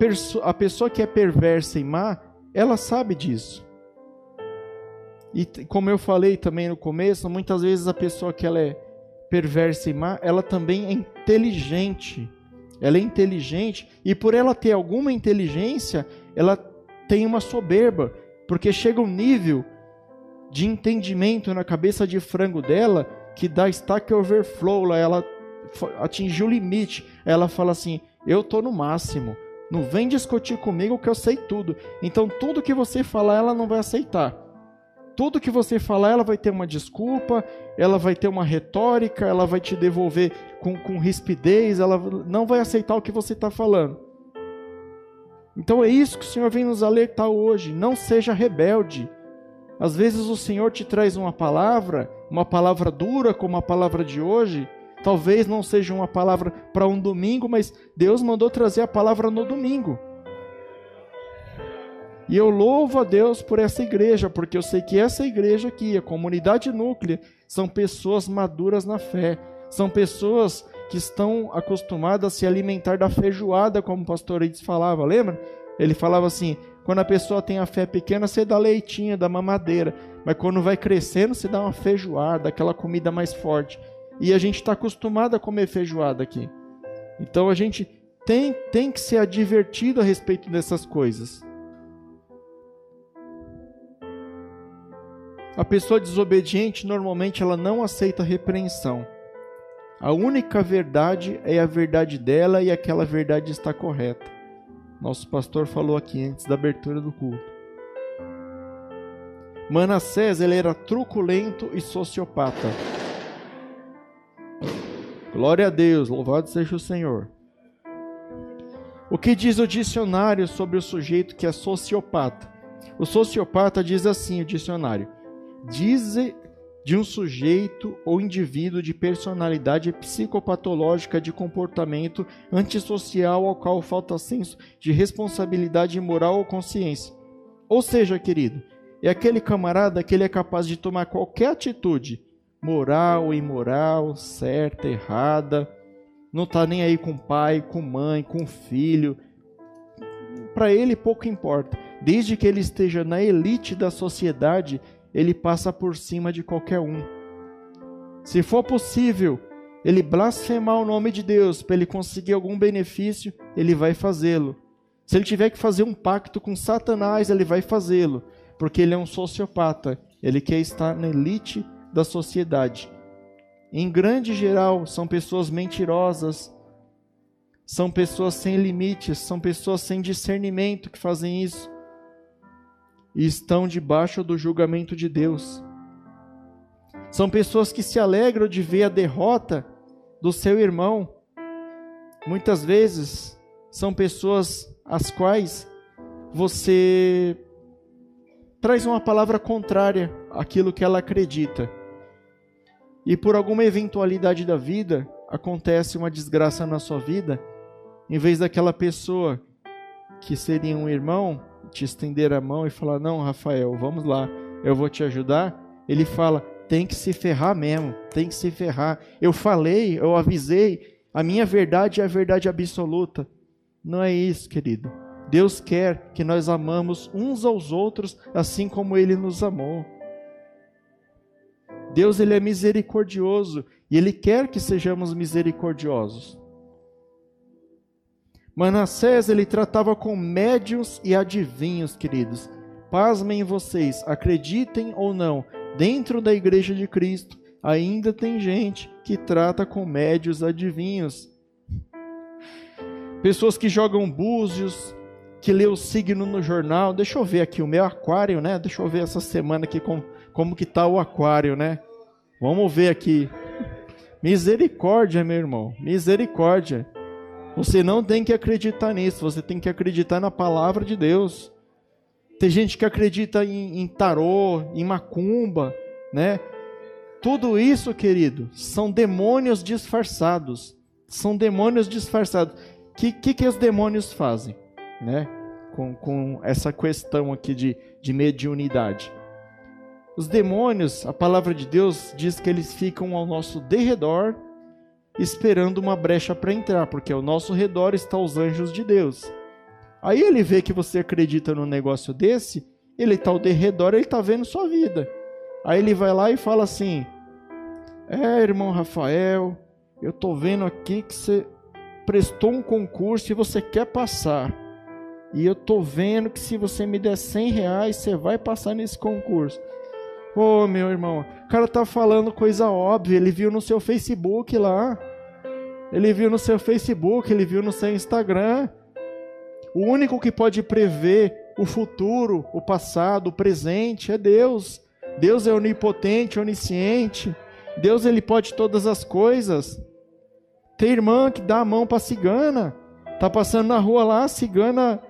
a pessoa que é perversa e má, ela sabe disso. E como eu falei também no começo, muitas vezes a pessoa que ela é perversa e má, ela também é inteligente. Ela é inteligente e por ela ter alguma inteligência, ela tem uma soberba, porque chega um nível de entendimento na cabeça de frango dela que dá stack overflow, ela atingiu o limite. Ela fala assim: "Eu tô no máximo. Não vem discutir comigo que eu sei tudo". Então tudo que você falar ela não vai aceitar tudo que você falar, ela vai ter uma desculpa, ela vai ter uma retórica, ela vai te devolver com, com rispidez, ela não vai aceitar o que você está falando. Então é isso que o Senhor vem nos alertar hoje. Não seja rebelde. Às vezes o Senhor te traz uma palavra, uma palavra dura, como a palavra de hoje, Talvez não seja uma palavra para um domingo, mas Deus mandou trazer a palavra no domingo. E eu louvo a Deus por essa igreja, porque eu sei que essa igreja aqui, a comunidade núclea, são pessoas maduras na fé, são pessoas que estão acostumadas a se alimentar da feijoada, como o pastor Edson falava, lembra? Ele falava assim: quando a pessoa tem a fé pequena, você dá leitinho, dá mamadeira, mas quando vai crescendo, você dá uma feijoada, aquela comida mais forte. E a gente está acostumado a comer feijoada aqui. Então a gente tem, tem que ser advertido a respeito dessas coisas. A pessoa desobediente normalmente ela não aceita repreensão. A única verdade é a verdade dela e aquela verdade está correta. Nosso pastor falou aqui antes da abertura do culto. Manassés ele era truculento e sociopata. Glória a Deus, louvado seja o Senhor. O que diz o dicionário sobre o sujeito que é sociopata? O sociopata diz assim, o dicionário: diz de um sujeito ou indivíduo de personalidade psicopatológica de comportamento antissocial ao qual falta senso de responsabilidade moral ou consciência. Ou seja, querido, é aquele camarada que ele é capaz de tomar qualquer atitude, moral imoral, certa, errada, não está nem aí com pai, com mãe, com filho. Para ele pouco importa, desde que ele esteja na elite da sociedade ele passa por cima de qualquer um. Se for possível, ele blasfemar o nome de Deus para ele conseguir algum benefício, ele vai fazê-lo. Se ele tiver que fazer um pacto com Satanás, ele vai fazê-lo, porque ele é um sociopata, ele quer estar na elite da sociedade. Em grande geral, são pessoas mentirosas, são pessoas sem limites, são pessoas sem discernimento que fazem isso e estão debaixo do julgamento de Deus. São pessoas que se alegram de ver a derrota do seu irmão. Muitas vezes são pessoas às quais você traz uma palavra contrária àquilo que ela acredita. E por alguma eventualidade da vida, acontece uma desgraça na sua vida, em vez daquela pessoa que seria um irmão, te estender a mão e falar: Não, Rafael, vamos lá, eu vou te ajudar. Ele fala: Tem que se ferrar mesmo, tem que se ferrar. Eu falei, eu avisei, a minha verdade é a verdade absoluta. Não é isso, querido. Deus quer que nós amamos uns aos outros assim como ele nos amou. Deus ele é misericordioso e ele quer que sejamos misericordiosos. Manassés ele tratava com médios e adivinhos, queridos. Pasmem vocês, acreditem ou não, dentro da igreja de Cristo ainda tem gente que trata com médios adivinhos. Pessoas que jogam búzios, que lê o signo no jornal. Deixa eu ver aqui o meu aquário, né? Deixa eu ver essa semana aqui como, como que tá o aquário, né? Vamos ver aqui. Misericórdia, meu irmão. Misericórdia. Você não tem que acreditar nisso, você tem que acreditar na palavra de Deus. Tem gente que acredita em, em tarô, em macumba, né? Tudo isso, querido, são demônios disfarçados. São demônios disfarçados. O que, que, que os demônios fazem, né? Com, com essa questão aqui de, de mediunidade. Os demônios, a palavra de Deus diz que eles ficam ao nosso derredor esperando uma brecha para entrar, porque ao nosso redor estão os anjos de Deus. Aí ele vê que você acredita num negócio desse, ele está ao redor, ele está vendo sua vida. Aí ele vai lá e fala assim: É, irmão Rafael, eu tô vendo aqui que você prestou um concurso e você quer passar. E eu tô vendo que se você me der 100 reais, você vai passar nesse concurso. Ô, oh, meu irmão, o cara tá falando coisa óbvia, ele viu no seu Facebook lá. Ele viu no seu Facebook, ele viu no seu Instagram. O único que pode prever o futuro, o passado, o presente é Deus. Deus é onipotente, onisciente. Deus ele pode todas as coisas. Tem irmã que dá a mão para cigana. Tá passando na rua lá, cigana.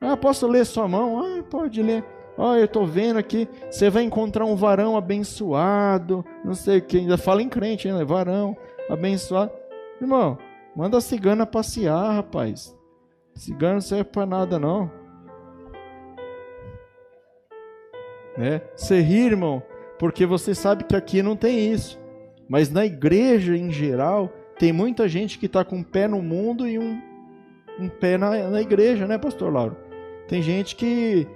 Ah, posso ler sua mão? Ah, pode ler. Oh, eu tô vendo aqui, você vai encontrar um varão abençoado, não sei o que, ainda fala em crente, né? Varão abençoar. Irmão, manda a cigana passear, rapaz. Cigano não serve para nada, não. Né? Você ri, irmão, porque você sabe que aqui não tem isso. Mas na igreja em geral, tem muita gente que está com um pé no mundo e um, um pé na, na igreja, né, pastor Lauro? Tem gente que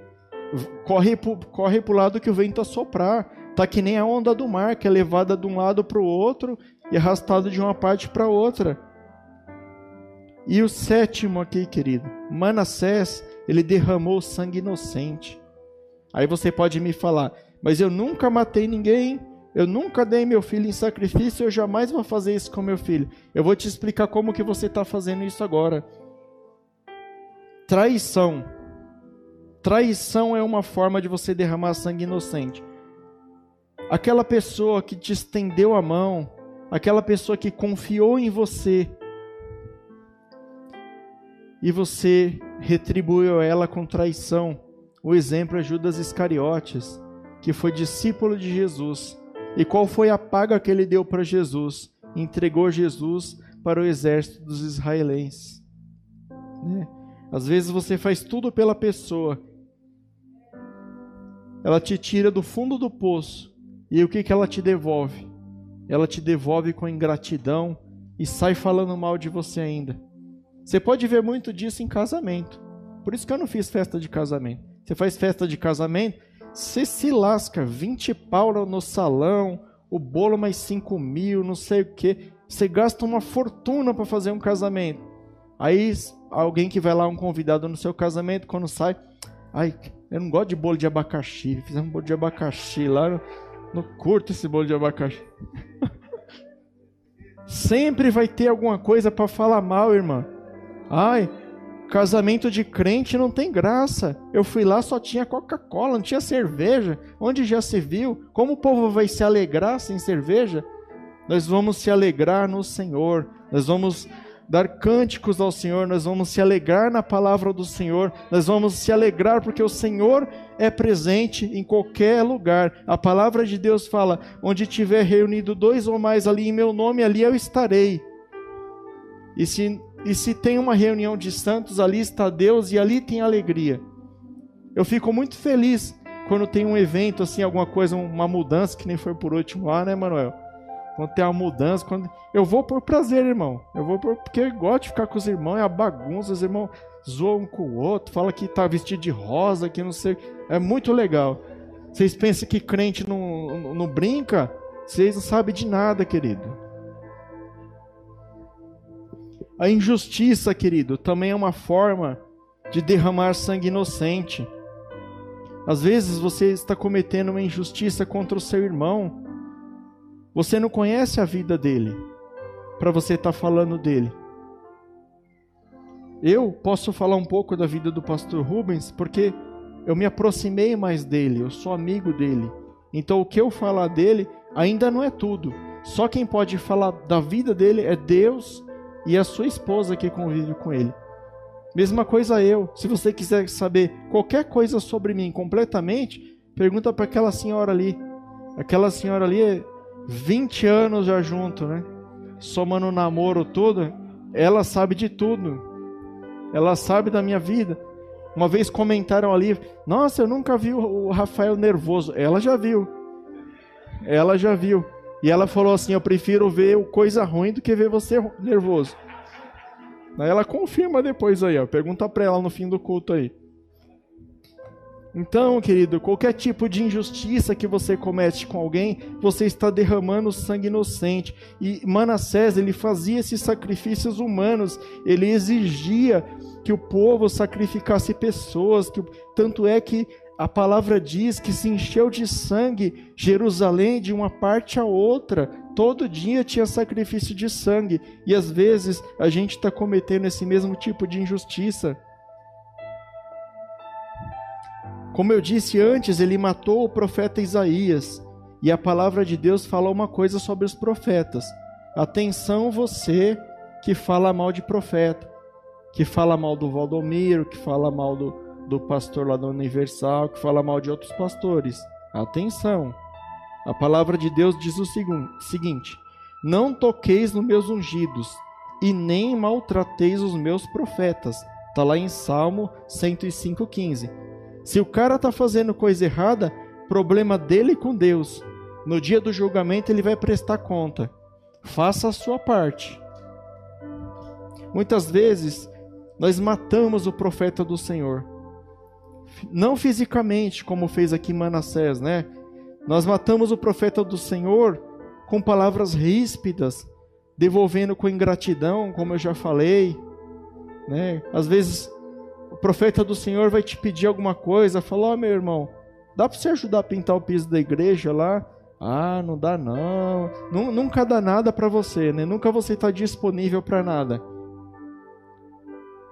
corre pro, corre pro lado que o vento soprar. Tá que nem a onda do mar, que é levada de um lado para o outro e arrastada de uma parte para outra. E o sétimo aqui, querido, Manassés, ele derramou sangue inocente. Aí você pode me falar, mas eu nunca matei ninguém, eu nunca dei meu filho em sacrifício, eu jamais vou fazer isso com meu filho. Eu vou te explicar como que você está fazendo isso agora. Traição. Traição é uma forma de você derramar sangue inocente. Aquela pessoa que te estendeu a mão, aquela pessoa que confiou em você e você retribuiu ela com traição. O exemplo é Judas Iscariotes, que foi discípulo de Jesus e qual foi a paga que ele deu para Jesus? Entregou Jesus para o exército dos israelenses. Né? Às vezes você faz tudo pela pessoa. Ela te tira do fundo do poço. E o que, que ela te devolve? Ela te devolve com ingratidão e sai falando mal de você ainda. Você pode ver muito disso em casamento. Por isso que eu não fiz festa de casamento. Você faz festa de casamento, você se lasca, 20 pau no salão, o bolo mais 5 mil, não sei o que. Você gasta uma fortuna para fazer um casamento. Aí alguém que vai lá, um convidado no seu casamento, quando sai, ai, eu não gosto de bolo de abacaxi. Fizemos um bolo de abacaxi lá, não, curto esse bolo de abacaxi. Sempre vai ter alguma coisa para falar mal, irmã. Ai, Casamento de crente não tem graça. Eu fui lá, só tinha Coca-Cola, não tinha cerveja. Onde já se viu? Como o povo vai se alegrar sem cerveja? Nós vamos se alegrar no Senhor. Nós vamos dar cânticos ao Senhor, nós vamos se alegrar na palavra do Senhor, nós vamos se alegrar porque o Senhor é presente em qualquer lugar. A palavra de Deus fala: onde tiver reunido dois ou mais ali em meu nome, ali eu estarei. E se e se tem uma reunião de santos, ali está Deus e ali tem alegria. Eu fico muito feliz quando tem um evento assim, alguma coisa, uma mudança, que nem foi por último lá, né, Manuel? Quando tem uma mudança, quando eu vou por prazer, irmão. Eu vou por... porque eu gosto de ficar com os irmãos, é a bagunça, os irmãos zoam um com o outro, fala que tá vestido de rosa, que não sei, é muito legal. Vocês pensam que crente não, não, não brinca? Vocês não sabem de nada, querido. A injustiça, querido, também é uma forma de derramar sangue inocente. Às vezes você está cometendo uma injustiça contra o seu irmão. Você não conhece a vida dele para você estar tá falando dele. Eu posso falar um pouco da vida do pastor Rubens porque eu me aproximei mais dele, eu sou amigo dele. Então o que eu falar dele ainda não é tudo. Só quem pode falar da vida dele é Deus e a sua esposa que convive com ele. Mesma coisa eu. Se você quiser saber qualquer coisa sobre mim completamente, pergunta para aquela senhora ali. Aquela senhora ali é 20 anos já junto, né? Somando o namoro todo, ela sabe de tudo. Ela sabe da minha vida. Uma vez comentaram ali: Nossa, eu nunca vi o Rafael nervoso. Ela já viu. Ela já viu. E ela falou assim: Eu prefiro ver coisa ruim do que ver você nervoso. Aí ela confirma depois aí, ó. Pergunta pra ela no fim do culto aí. Então, querido, qualquer tipo de injustiça que você comete com alguém, você está derramando sangue inocente. E Manassés, ele fazia esses sacrifícios humanos, ele exigia que o povo sacrificasse pessoas, que tanto é que a palavra diz que se encheu de sangue Jerusalém de uma parte a outra. Todo dia tinha sacrifício de sangue. E às vezes a gente está cometendo esse mesmo tipo de injustiça. Como eu disse antes, ele matou o profeta Isaías. E a palavra de Deus fala uma coisa sobre os profetas. Atenção, você que fala mal de profeta, que fala mal do Valdomiro, que fala mal do, do pastor lá da Universal que fala mal de outros pastores. Atenção! A palavra de Deus diz o seguinte: Não toqueis nos meus ungidos, e nem maltrateis os meus profetas. Está lá em Salmo 105,15. Se o cara está fazendo coisa errada, problema dele com Deus. No dia do julgamento ele vai prestar conta. Faça a sua parte. Muitas vezes nós matamos o profeta do Senhor. Não fisicamente, como fez aqui Manassés, né? Nós matamos o profeta do Senhor com palavras ríspidas, devolvendo com ingratidão, como eu já falei, né? Às vezes o profeta do Senhor vai te pedir alguma coisa, fala: "Ó, oh, meu irmão, dá para você ajudar a pintar o piso da igreja lá?" Ah, não dá não. Nunca dá nada para você, né? Nunca você está disponível para nada.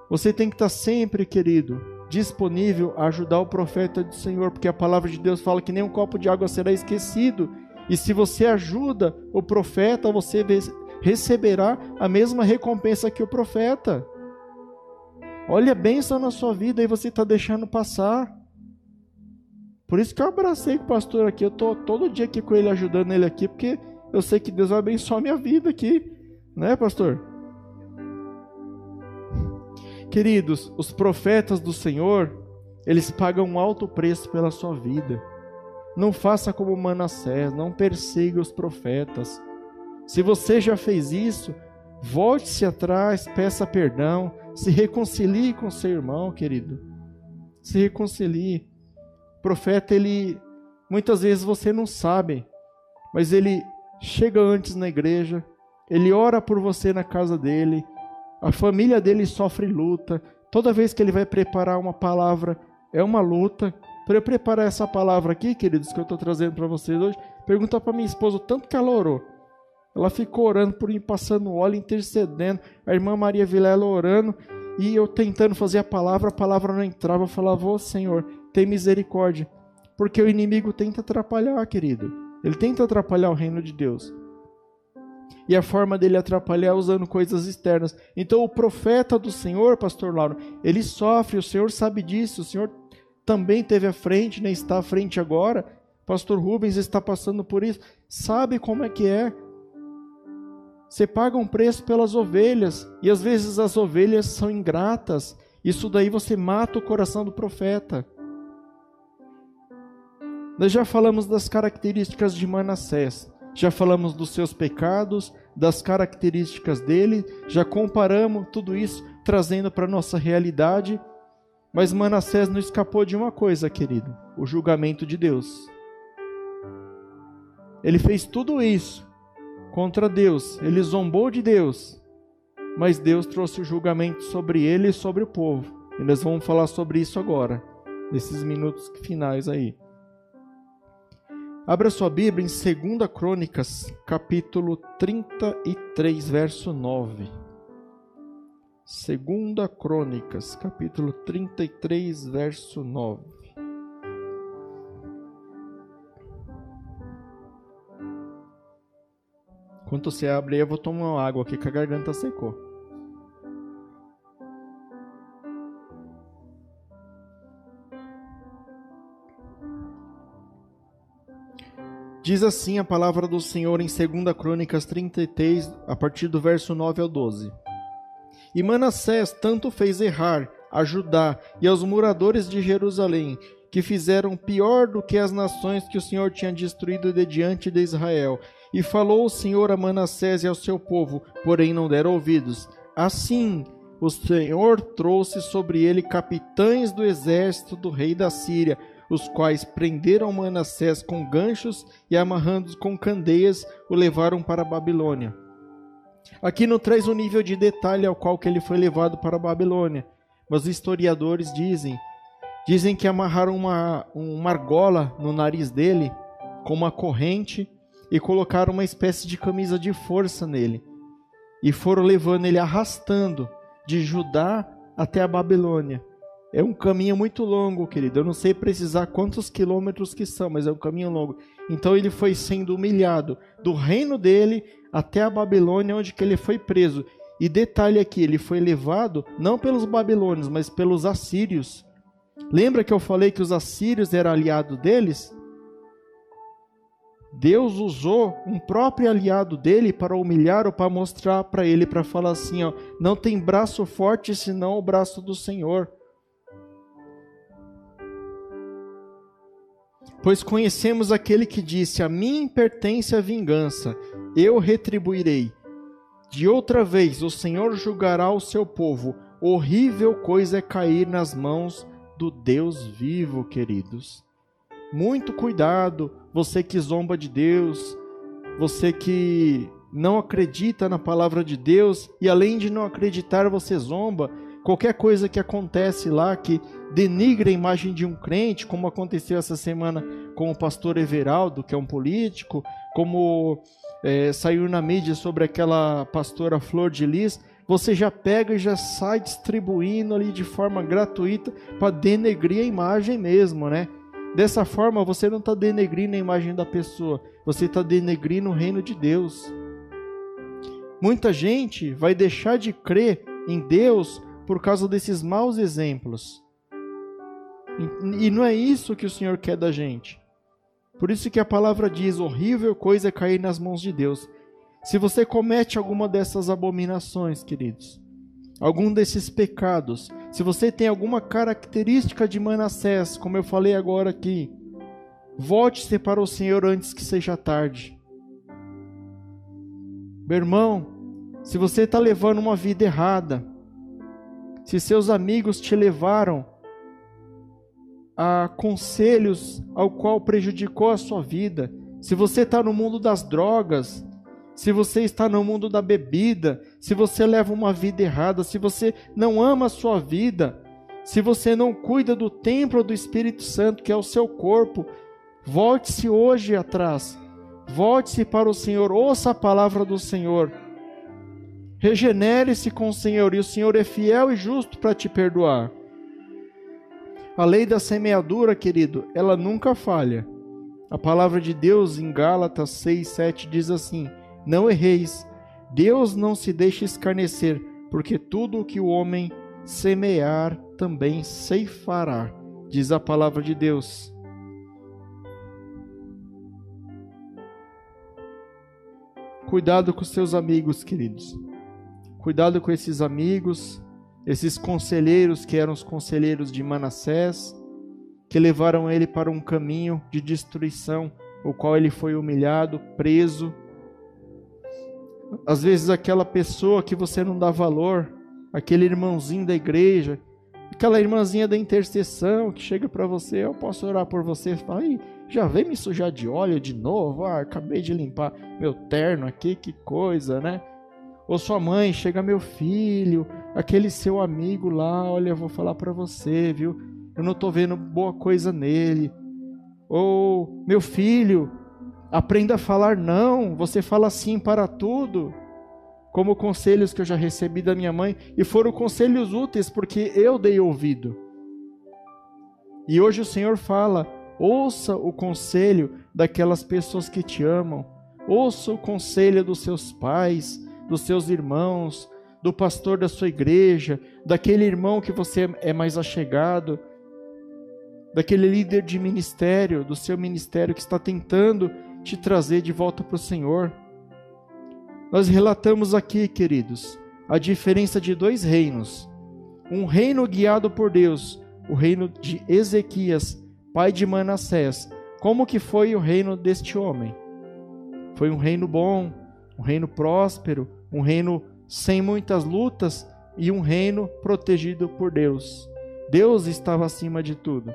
Você tem que estar tá sempre, querido, disponível a ajudar o profeta do Senhor, porque a palavra de Deus fala que nem um copo de água será esquecido. E se você ajuda o profeta, você receberá a mesma recompensa que o profeta. Olha a bênção na sua vida e você está deixando passar. Por isso que eu abracei com o pastor aqui. Eu tô todo dia aqui com ele, ajudando ele aqui, porque eu sei que Deus vai abençoar a minha vida aqui. Né, pastor? Queridos, os profetas do Senhor, eles pagam um alto preço pela sua vida. Não faça como Manassés, não persiga os profetas. Se você já fez isso, volte-se atrás, peça perdão, se reconcilie com seu irmão, querido. Se reconcilie. O profeta, ele muitas vezes você não sabe, mas ele chega antes na igreja, ele ora por você na casa dele, a família dele sofre luta. Toda vez que ele vai preparar uma palavra, é uma luta. Para eu preparar essa palavra aqui, queridos, que eu estou trazendo para vocês hoje, pergunta para minha esposa o tanto que ela orou. Ela ficou orando por mim, passando óleo, intercedendo. A irmã Maria Vilela orando. E eu tentando fazer a palavra, a palavra não entrava. Eu falava, ô Senhor, tem misericórdia. Porque o inimigo tenta atrapalhar, querido. Ele tenta atrapalhar o reino de Deus. E a forma dele atrapalhar é usando coisas externas. Então o profeta do Senhor, pastor Lauro, ele sofre, o Senhor sabe disso, o Senhor também teve à frente, né, está à frente agora. Pastor Rubens está passando por isso. Sabe como é que é? Você paga um preço pelas ovelhas, e às vezes as ovelhas são ingratas. Isso daí você mata o coração do profeta. Nós já falamos das características de Manassés, já falamos dos seus pecados, das características dele, já comparamos tudo isso, trazendo para a nossa realidade. Mas Manassés não escapou de uma coisa, querido: o julgamento de Deus. Ele fez tudo isso contra Deus, ele zombou de Deus, mas Deus trouxe o julgamento sobre ele e sobre o povo. E nós vamos falar sobre isso agora, nesses minutos finais aí. Abra sua Bíblia em 2 Crônicas, capítulo 33, verso 9. 2 Crônicas, capítulo 33, verso 9. Enquanto você abre eu vou tomar uma água aqui que a garganta secou. Diz assim a palavra do Senhor em 2 Crônicas 33, a partir do verso 9 ao 12. E Manassés tanto fez errar a Judá e aos moradores de Jerusalém, que fizeram pior do que as nações que o Senhor tinha destruído de diante de Israel. E falou o Senhor a Manassés e ao seu povo, porém não deram ouvidos. Assim, o Senhor trouxe sobre ele capitães do exército do rei da Síria, os quais prenderam Manassés com ganchos e amarrando com candeias, o levaram para a Babilônia. Aqui não traz o nível de detalhe ao qual que ele foi levado para a Babilônia, mas os historiadores dizem, dizem que amarraram uma, uma argola no nariz dele com uma corrente e colocaram uma espécie de camisa de força nele e foram levando ele arrastando de Judá até a Babilônia. É um caminho muito longo, querido. Eu não sei precisar quantos quilômetros que são, mas é um caminho longo. Então ele foi sendo humilhado do reino dele até a Babilônia, onde que ele foi preso. E detalhe aqui, ele foi levado não pelos babilônios, mas pelos assírios. Lembra que eu falei que os assírios eram aliados deles? Deus usou um próprio aliado dele para humilhar ou para mostrar para ele, para falar assim: ó, não tem braço forte senão o braço do Senhor. Pois conhecemos aquele que disse: A mim pertence a vingança, eu retribuirei. De outra vez o Senhor julgará o seu povo. Horrível coisa é cair nas mãos do Deus vivo, queridos. Muito cuidado, você que zomba de Deus, você que não acredita na palavra de Deus e além de não acreditar, você zomba. Qualquer coisa que acontece lá que denigre a imagem de um crente, como aconteceu essa semana com o pastor Everaldo, que é um político, como é, saiu na mídia sobre aquela pastora Flor de Lis, você já pega e já sai distribuindo ali de forma gratuita para denegrir a imagem mesmo, né? Dessa forma, você não está denegrindo a imagem da pessoa, você está denegrindo o reino de Deus. Muita gente vai deixar de crer em Deus por causa desses maus exemplos. E não é isso que o Senhor quer da gente. Por isso que a palavra diz: horrível coisa é cair nas mãos de Deus. Se você comete alguma dessas abominações, queridos, algum desses pecados, se você tem alguma característica de Manassés, como eu falei agora aqui, volte-se para o Senhor antes que seja tarde. Meu irmão, se você está levando uma vida errada, se seus amigos te levaram a conselhos ao qual prejudicou a sua vida, se você está no mundo das drogas, se você está no mundo da bebida, se você leva uma vida errada, se você não ama a sua vida, se você não cuida do templo do Espírito Santo, que é o seu corpo, volte-se hoje atrás. Volte-se para o Senhor, ouça a palavra do Senhor. Regenere-se com o Senhor, e o Senhor é fiel e justo para te perdoar. A lei da semeadura, querido, ela nunca falha. A palavra de Deus em Gálatas 6, 7 diz assim: não erreis. Deus não se deixa escarnecer, porque tudo o que o homem semear também ceifará, diz a palavra de Deus. Cuidado com seus amigos, queridos. Cuidado com esses amigos, esses conselheiros que eram os conselheiros de Manassés, que levaram ele para um caminho de destruição, o qual ele foi humilhado, preso, às vezes aquela pessoa que você não dá valor, aquele irmãozinho da igreja, aquela irmãzinha da intercessão que chega para você, eu posso orar por você, fala, já vem me sujar de óleo de novo, ah, acabei de limpar meu terno aqui, que coisa, né? Ou sua mãe, chega meu filho, aquele seu amigo lá, olha, eu vou falar para você, viu? Eu não tô vendo boa coisa nele. Ou meu filho, Aprenda a falar não, você fala sim para tudo. Como conselhos que eu já recebi da minha mãe, e foram conselhos úteis porque eu dei ouvido. E hoje o Senhor fala: ouça o conselho daquelas pessoas que te amam, ouça o conselho dos seus pais, dos seus irmãos, do pastor da sua igreja, daquele irmão que você é mais achegado, daquele líder de ministério, do seu ministério que está tentando te trazer de volta para o Senhor. Nós relatamos aqui, queridos, a diferença de dois reinos. Um reino guiado por Deus, o reino de Ezequias, pai de Manassés. Como que foi o reino deste homem? Foi um reino bom, um reino próspero, um reino sem muitas lutas e um reino protegido por Deus. Deus estava acima de tudo.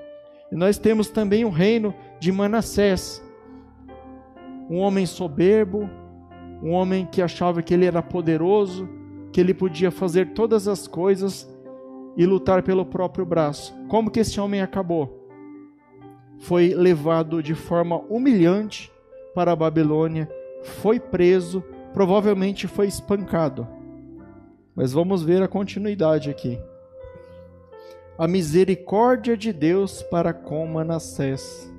E nós temos também o reino de Manassés, um homem soberbo, um homem que achava que ele era poderoso, que ele podia fazer todas as coisas e lutar pelo próprio braço. Como que esse homem acabou? Foi levado de forma humilhante para a Babilônia, foi preso, provavelmente foi espancado. Mas vamos ver a continuidade aqui. A misericórdia de Deus para com Manassés.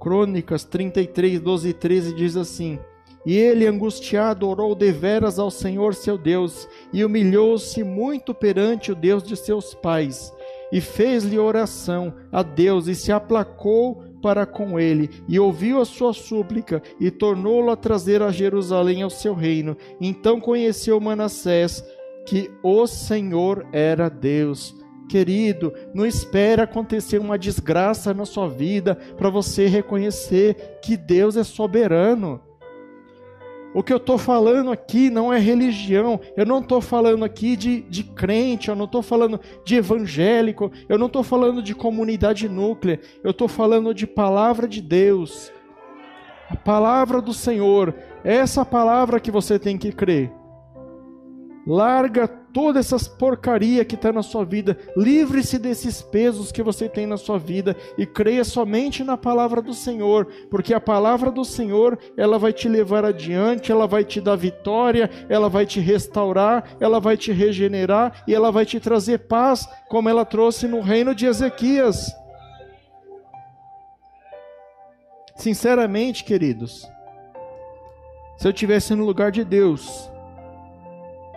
Crônicas 33, 12 e 13 diz assim: E ele, angustiado, orou deveras ao Senhor seu Deus, e humilhou-se muito perante o Deus de seus pais, e fez-lhe oração a Deus, e se aplacou para com ele, e ouviu a sua súplica, e tornou-lo a trazer a Jerusalém ao seu reino. Então conheceu Manassés que o Senhor era Deus. Querido, não espere acontecer uma desgraça na sua vida para você reconhecer que Deus é soberano. O que eu estou falando aqui não é religião, eu não estou falando aqui de, de crente, eu não estou falando de evangélico, eu não estou falando de comunidade núclea, eu estou falando de palavra de Deus. A palavra do Senhor, essa palavra que você tem que crer. Larga toda essa porcaria que está na sua vida. Livre-se desses pesos que você tem na sua vida e creia somente na palavra do Senhor, porque a palavra do Senhor ela vai te levar adiante, ela vai te dar vitória, ela vai te restaurar, ela vai te regenerar e ela vai te trazer paz, como ela trouxe no reino de Ezequias. Sinceramente, queridos, se eu tivesse no lugar de Deus,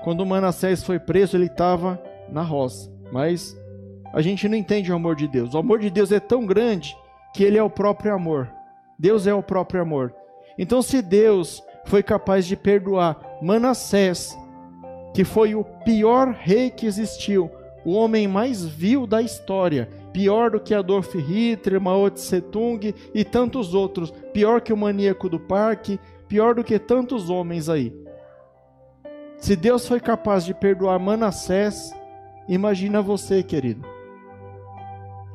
quando Manassés foi preso, ele estava na roça. Mas a gente não entende o amor de Deus. O amor de Deus é tão grande que ele é o próprio amor. Deus é o próprio amor. Então, se Deus foi capaz de perdoar Manassés, que foi o pior rei que existiu, o homem mais vil da história, pior do que Adolf Hitler, Mao Tse Tung e tantos outros, pior que o maníaco do parque, pior do que tantos homens aí. Se Deus foi capaz de perdoar Manassés, imagina você, querido.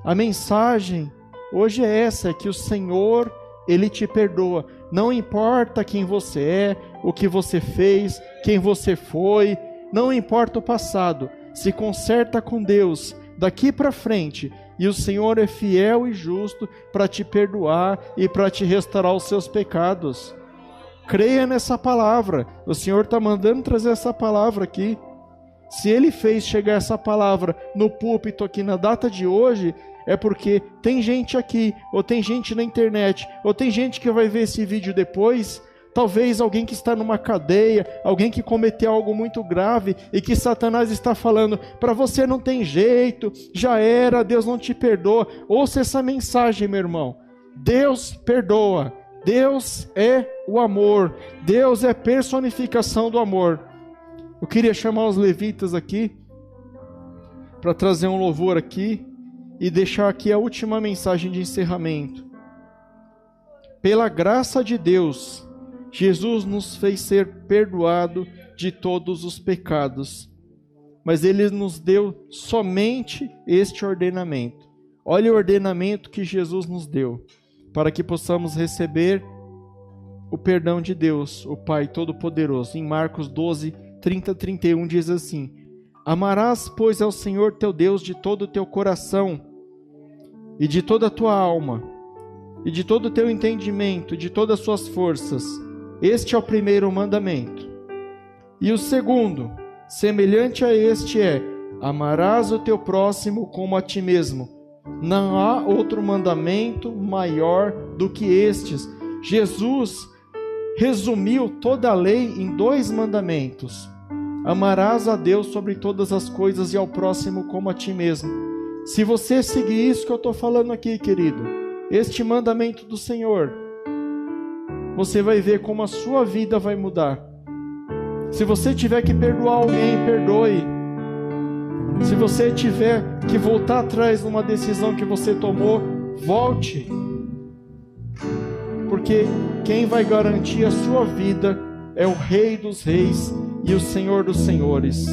A mensagem hoje é essa, é que o Senhor, ele te perdoa. Não importa quem você é, o que você fez, quem você foi, não importa o passado. Se conserta com Deus daqui para frente, e o Senhor é fiel e justo para te perdoar e para te restaurar os seus pecados. Creia nessa palavra. O Senhor está mandando trazer essa palavra aqui. Se Ele fez chegar essa palavra no púlpito aqui na data de hoje, é porque tem gente aqui, ou tem gente na internet, ou tem gente que vai ver esse vídeo depois. Talvez alguém que está numa cadeia, alguém que cometeu algo muito grave e que Satanás está falando: para você não tem jeito, já era, Deus não te perdoa. Ouça essa mensagem, meu irmão. Deus perdoa. Deus é o amor. Deus é personificação do amor. Eu queria chamar os levitas aqui para trazer um louvor aqui e deixar aqui a última mensagem de encerramento. Pela graça de Deus, Jesus nos fez ser perdoado de todos os pecados, mas ele nos deu somente este ordenamento. Olha o ordenamento que Jesus nos deu para que possamos receber o perdão de Deus, o Pai Todo-Poderoso. Em Marcos 12, 30, 31 diz assim: Amarás, pois, ao Senhor teu Deus de todo o teu coração, e de toda a tua alma, e de todo o teu entendimento, e de todas as suas forças. Este é o primeiro mandamento. E o segundo, semelhante a este, é: Amarás o teu próximo como a ti mesmo. Não há outro mandamento maior do que estes. Jesus resumiu toda a lei em dois mandamentos: Amarás a Deus sobre todas as coisas e ao próximo como a ti mesmo. Se você seguir isso que eu estou falando aqui, querido, este mandamento do Senhor, você vai ver como a sua vida vai mudar. Se você tiver que perdoar alguém, perdoe. Se você tiver que voltar atrás numa decisão que você tomou, volte. Porque quem vai garantir a sua vida é o Rei dos Reis e o Senhor dos Senhores.